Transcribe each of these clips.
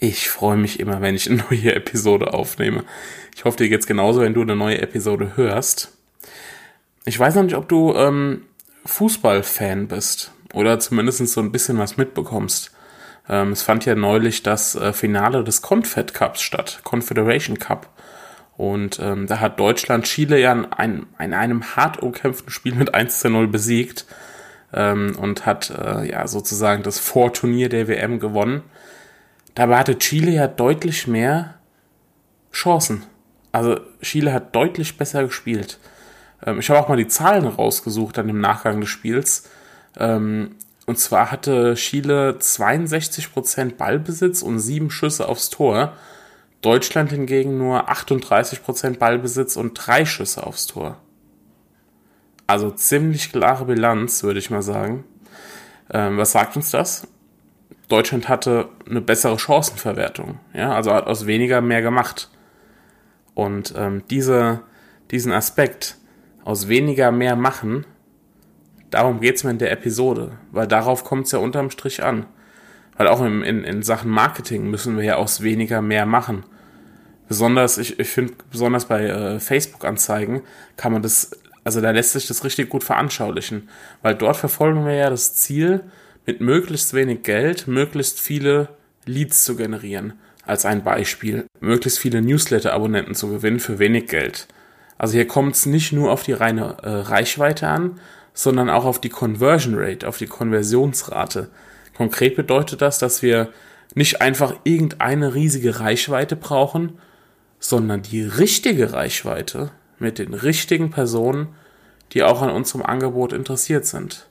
ich freue mich immer, wenn ich eine neue Episode aufnehme. Ich hoffe, dir geht's genauso, wenn du eine neue Episode hörst. Ich weiß noch nicht, ob du ähm, Fußballfan bist oder zumindest so ein bisschen was mitbekommst. Ähm, es fand ja neulich das äh, Finale des Confed Cups statt, Confederation Cup. Und ähm, da hat Deutschland Chile ja in, ein, in einem hart umkämpften Spiel mit 1 zu 0 besiegt ähm, und hat äh, ja sozusagen das Vorturnier der WM gewonnen. Dabei hatte Chile ja deutlich mehr Chancen. Also Chile hat deutlich besser gespielt. Ähm, ich habe auch mal die Zahlen rausgesucht dann im Nachgang des Spiels. Ähm, und zwar hatte Chile 62% Ballbesitz und 7 Schüsse aufs Tor. Deutschland hingegen nur 38% Ballbesitz und 3 Schüsse aufs Tor. Also ziemlich klare Bilanz, würde ich mal sagen. Ähm, was sagt uns das? Deutschland hatte eine bessere Chancenverwertung. Ja, also hat aus weniger mehr gemacht. Und ähm, diese, diesen Aspekt, aus weniger mehr machen, darum geht es mir in der Episode, weil darauf kommt es ja unterm Strich an. Weil auch in, in, in Sachen Marketing müssen wir ja aus weniger mehr machen. Besonders, ich, ich finde, besonders bei äh, Facebook-Anzeigen kann man das also da lässt sich das richtig gut veranschaulichen, weil dort verfolgen wir ja das Ziel, mit möglichst wenig Geld möglichst viele Leads zu generieren. Als ein Beispiel, möglichst viele Newsletter-Abonnenten zu gewinnen für wenig Geld. Also hier kommt es nicht nur auf die reine äh, Reichweite an, sondern auch auf die Conversion Rate, auf die Konversionsrate. Konkret bedeutet das, dass wir nicht einfach irgendeine riesige Reichweite brauchen, sondern die richtige Reichweite mit den richtigen Personen, die auch an unserem Angebot interessiert sind.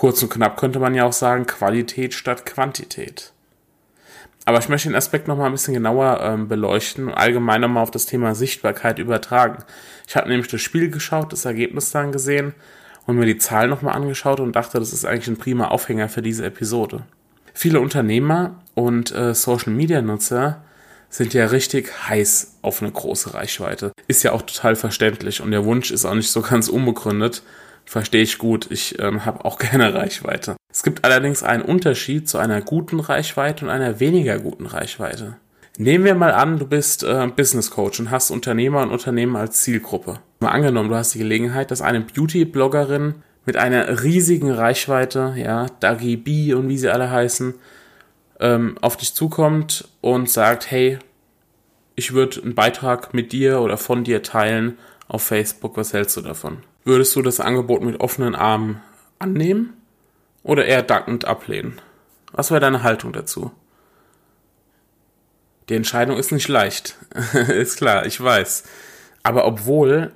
Kurz und knapp könnte man ja auch sagen, Qualität statt Quantität. Aber ich möchte den Aspekt nochmal ein bisschen genauer ähm, beleuchten und allgemein nochmal auf das Thema Sichtbarkeit übertragen. Ich habe nämlich das Spiel geschaut, das Ergebnis dann gesehen und mir die Zahlen nochmal angeschaut und dachte, das ist eigentlich ein prima Aufhänger für diese Episode. Viele Unternehmer und äh, Social-Media-Nutzer sind ja richtig heiß auf eine große Reichweite. Ist ja auch total verständlich und der Wunsch ist auch nicht so ganz unbegründet. Verstehe ich gut, ich ähm, habe auch gerne Reichweite. Es gibt allerdings einen Unterschied zu einer guten Reichweite und einer weniger guten Reichweite. Nehmen wir mal an, du bist äh, Business Coach und hast Unternehmer und Unternehmen als Zielgruppe. Mal angenommen, du hast die Gelegenheit, dass eine Beauty-Bloggerin mit einer riesigen Reichweite, ja, Dagi B und wie sie alle heißen, ähm, auf dich zukommt und sagt, hey, ich würde einen Beitrag mit dir oder von dir teilen auf Facebook, was hältst du davon? Würdest du das Angebot mit offenen Armen annehmen oder eher dankend ablehnen? Was wäre deine Haltung dazu? Die Entscheidung ist nicht leicht. ist klar, ich weiß. Aber obwohl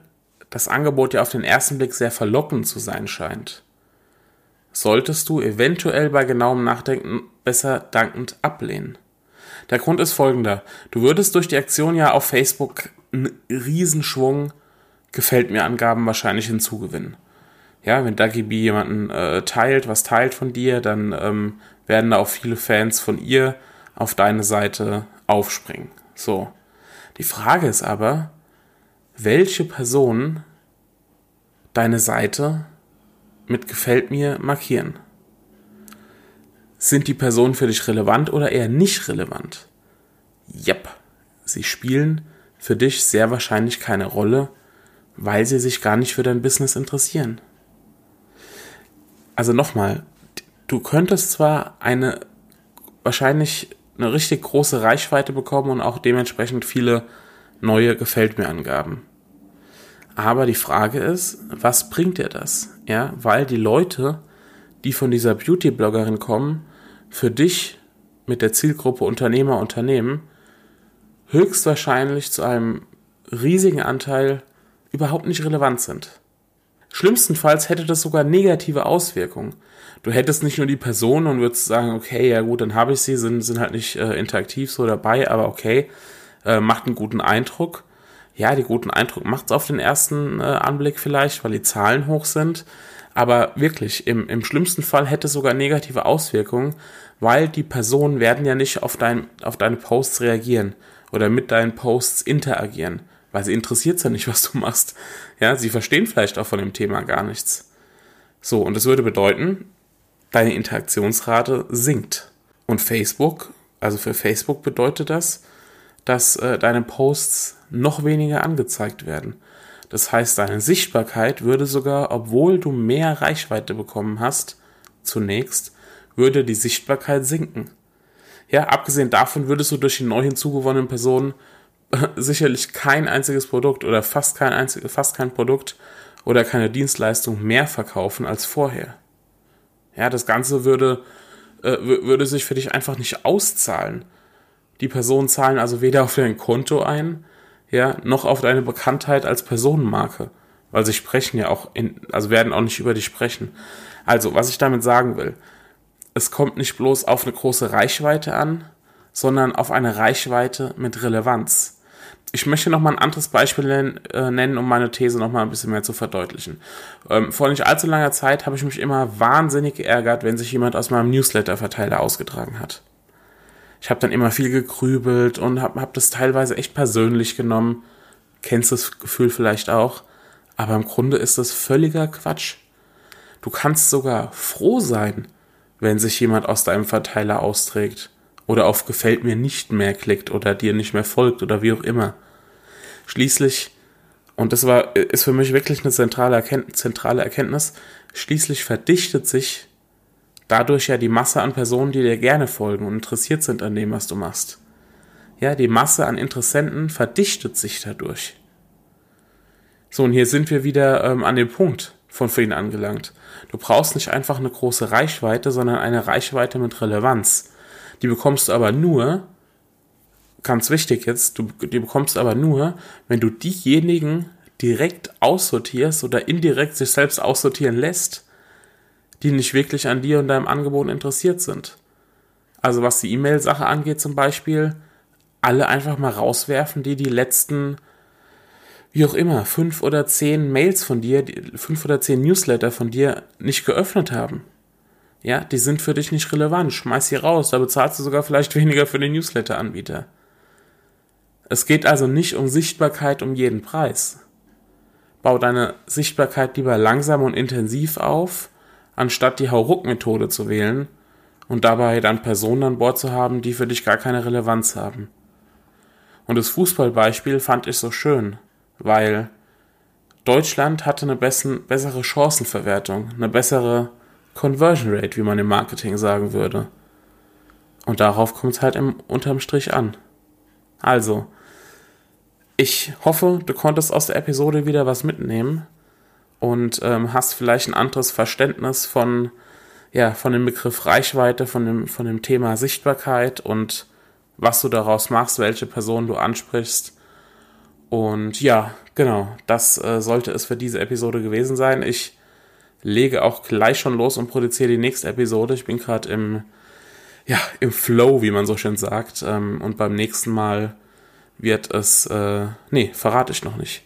das Angebot ja auf den ersten Blick sehr verlockend zu sein scheint, solltest du eventuell bei genauem Nachdenken besser dankend ablehnen. Der Grund ist folgender. Du würdest durch die Aktion ja auf Facebook einen Riesenschwung gefällt mir Angaben wahrscheinlich hinzugewinnen. Ja, wenn Dagibi jemanden äh, teilt, was teilt von dir, dann ähm, werden da auch viele Fans von ihr auf deine Seite aufspringen. So. Die Frage ist aber, welche Person deine Seite mit gefällt mir markieren. Sind die Personen für dich relevant oder eher nicht relevant? Jep, sie spielen für dich sehr wahrscheinlich keine Rolle, weil sie sich gar nicht für dein Business interessieren. Also nochmal, du könntest zwar eine wahrscheinlich eine richtig große Reichweite bekommen und auch dementsprechend viele neue Gefällt mir Angaben. Aber die Frage ist, was bringt dir das? Ja, weil die Leute, die von dieser Beauty-Bloggerin kommen, für dich mit der Zielgruppe Unternehmer, Unternehmen höchstwahrscheinlich zu einem riesigen Anteil überhaupt nicht relevant sind. Schlimmstenfalls hätte das sogar negative Auswirkungen. Du hättest nicht nur die Person und würdest sagen, okay, ja gut, dann habe ich sie, sind, sind halt nicht äh, interaktiv so dabei, aber okay, äh, macht einen guten Eindruck. Ja, die guten Eindruck macht es auf den ersten äh, Anblick vielleicht, weil die Zahlen hoch sind. Aber wirklich, im, im schlimmsten Fall hätte es sogar negative Auswirkungen, weil die Personen werden ja nicht auf, dein, auf deine Posts reagieren oder mit deinen Posts interagieren, weil sie interessiert ja nicht, was du machst. Ja, sie verstehen vielleicht auch von dem Thema gar nichts. So, und das würde bedeuten, deine Interaktionsrate sinkt. Und Facebook, also für Facebook bedeutet das, dass äh, deine Posts noch weniger angezeigt werden. Das heißt, deine Sichtbarkeit würde sogar, obwohl du mehr Reichweite bekommen hast, zunächst, würde die Sichtbarkeit sinken. Ja, abgesehen davon würdest du durch die neu hinzugewonnenen Personen sicherlich kein einziges Produkt oder fast kein einziges, fast kein Produkt oder keine Dienstleistung mehr verkaufen als vorher. Ja, das Ganze würde, äh, würde sich für dich einfach nicht auszahlen. Die Personen zahlen also weder auf dein Konto ein, ja, noch auf deine Bekanntheit als Personenmarke. Weil sie sprechen ja auch in, also werden auch nicht über dich sprechen. Also, was ich damit sagen will, es kommt nicht bloß auf eine große Reichweite an, sondern auf eine Reichweite mit Relevanz. Ich möchte noch mal ein anderes Beispiel äh, nennen, um meine These noch mal ein bisschen mehr zu verdeutlichen. Ähm, vor nicht allzu langer Zeit habe ich mich immer wahnsinnig geärgert, wenn sich jemand aus meinem Newsletter-Verteiler ausgetragen hat. Ich habe dann immer viel gegrübelt und habe hab das teilweise echt persönlich genommen. Kennst das Gefühl vielleicht auch. Aber im Grunde ist das völliger Quatsch. Du kannst sogar froh sein, wenn sich jemand aus deinem Verteiler austrägt oder auf Gefällt mir nicht mehr klickt oder dir nicht mehr folgt oder wie auch immer. Schließlich, und das war, ist für mich wirklich eine zentrale, Erkenntnis, zentrale Erkenntnis, schließlich verdichtet sich dadurch ja die Masse an Personen, die dir gerne folgen und interessiert sind an dem, was du machst. Ja, die Masse an Interessenten verdichtet sich dadurch. So, und hier sind wir wieder ähm, an dem Punkt von vorhin angelangt. Du brauchst nicht einfach eine große Reichweite, sondern eine Reichweite mit Relevanz. Die bekommst du aber nur, ganz wichtig jetzt, du, die bekommst aber nur, wenn du diejenigen direkt aussortierst oder indirekt sich selbst aussortieren lässt, die nicht wirklich an dir und deinem Angebot interessiert sind. Also was die E-Mail-Sache angeht zum Beispiel, alle einfach mal rauswerfen, die die letzten, wie auch immer, fünf oder zehn Mails von dir, fünf oder zehn Newsletter von dir nicht geöffnet haben. Ja, die sind für dich nicht relevant. Schmeiß sie raus, da bezahlst du sogar vielleicht weniger für den Newsletter-Anbieter. Es geht also nicht um Sichtbarkeit um jeden Preis. Bau deine Sichtbarkeit lieber langsam und intensiv auf, anstatt die Hauruck-Methode zu wählen und dabei dann Personen an Bord zu haben, die für dich gar keine Relevanz haben. Und das Fußballbeispiel fand ich so schön, weil Deutschland hatte eine bessere Chancenverwertung, eine bessere Conversion Rate, wie man im Marketing sagen würde. Und darauf kommt es halt im, unterm Strich an. Also, ich hoffe, du konntest aus der Episode wieder was mitnehmen und ähm, hast vielleicht ein anderes Verständnis von, ja, von dem Begriff Reichweite, von dem, von dem Thema Sichtbarkeit und was du daraus machst, welche Person du ansprichst. Und ja, genau, das äh, sollte es für diese Episode gewesen sein. Ich lege auch gleich schon los und produziere die nächste Episode. Ich bin gerade im, ja, im Flow, wie man so schön sagt. Ähm, und beim nächsten Mal wird es, äh, nee, verrate ich noch nicht.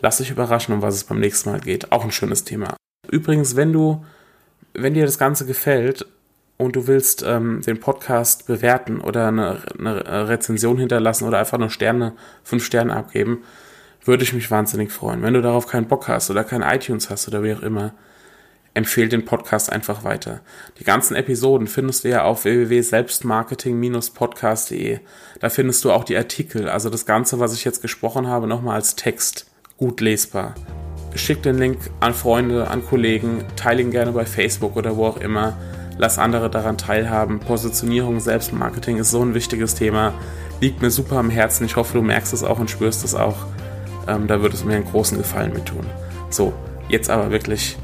Lass dich überraschen, um was es beim nächsten Mal geht. Auch ein schönes Thema. Übrigens, wenn du, wenn dir das Ganze gefällt und du willst ähm, den Podcast bewerten oder eine, eine Rezension hinterlassen oder einfach nur Sterne, fünf Sterne abgeben, würde ich mich wahnsinnig freuen. Wenn du darauf keinen Bock hast oder kein iTunes hast oder wie auch immer, empfehle den Podcast einfach weiter. Die ganzen Episoden findest du ja auf www.selbstmarketing-podcast.de. Da findest du auch die Artikel, also das Ganze, was ich jetzt gesprochen habe, nochmal als Text. Gut lesbar. Schick den Link an Freunde, an Kollegen, teile ihn gerne bei Facebook oder wo auch immer. Lass andere daran teilhaben. Positionierung, Selbstmarketing ist so ein wichtiges Thema. Liegt mir super am Herzen. Ich hoffe, du merkst es auch und spürst es auch. Ähm, da würde es mir einen großen Gefallen mit tun. So, jetzt aber wirklich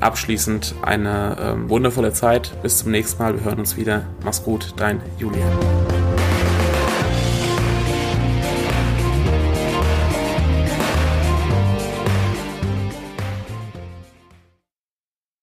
abschließend eine ähm, wundervolle Zeit. Bis zum nächsten Mal. Wir hören uns wieder. Mach's gut, dein Julian.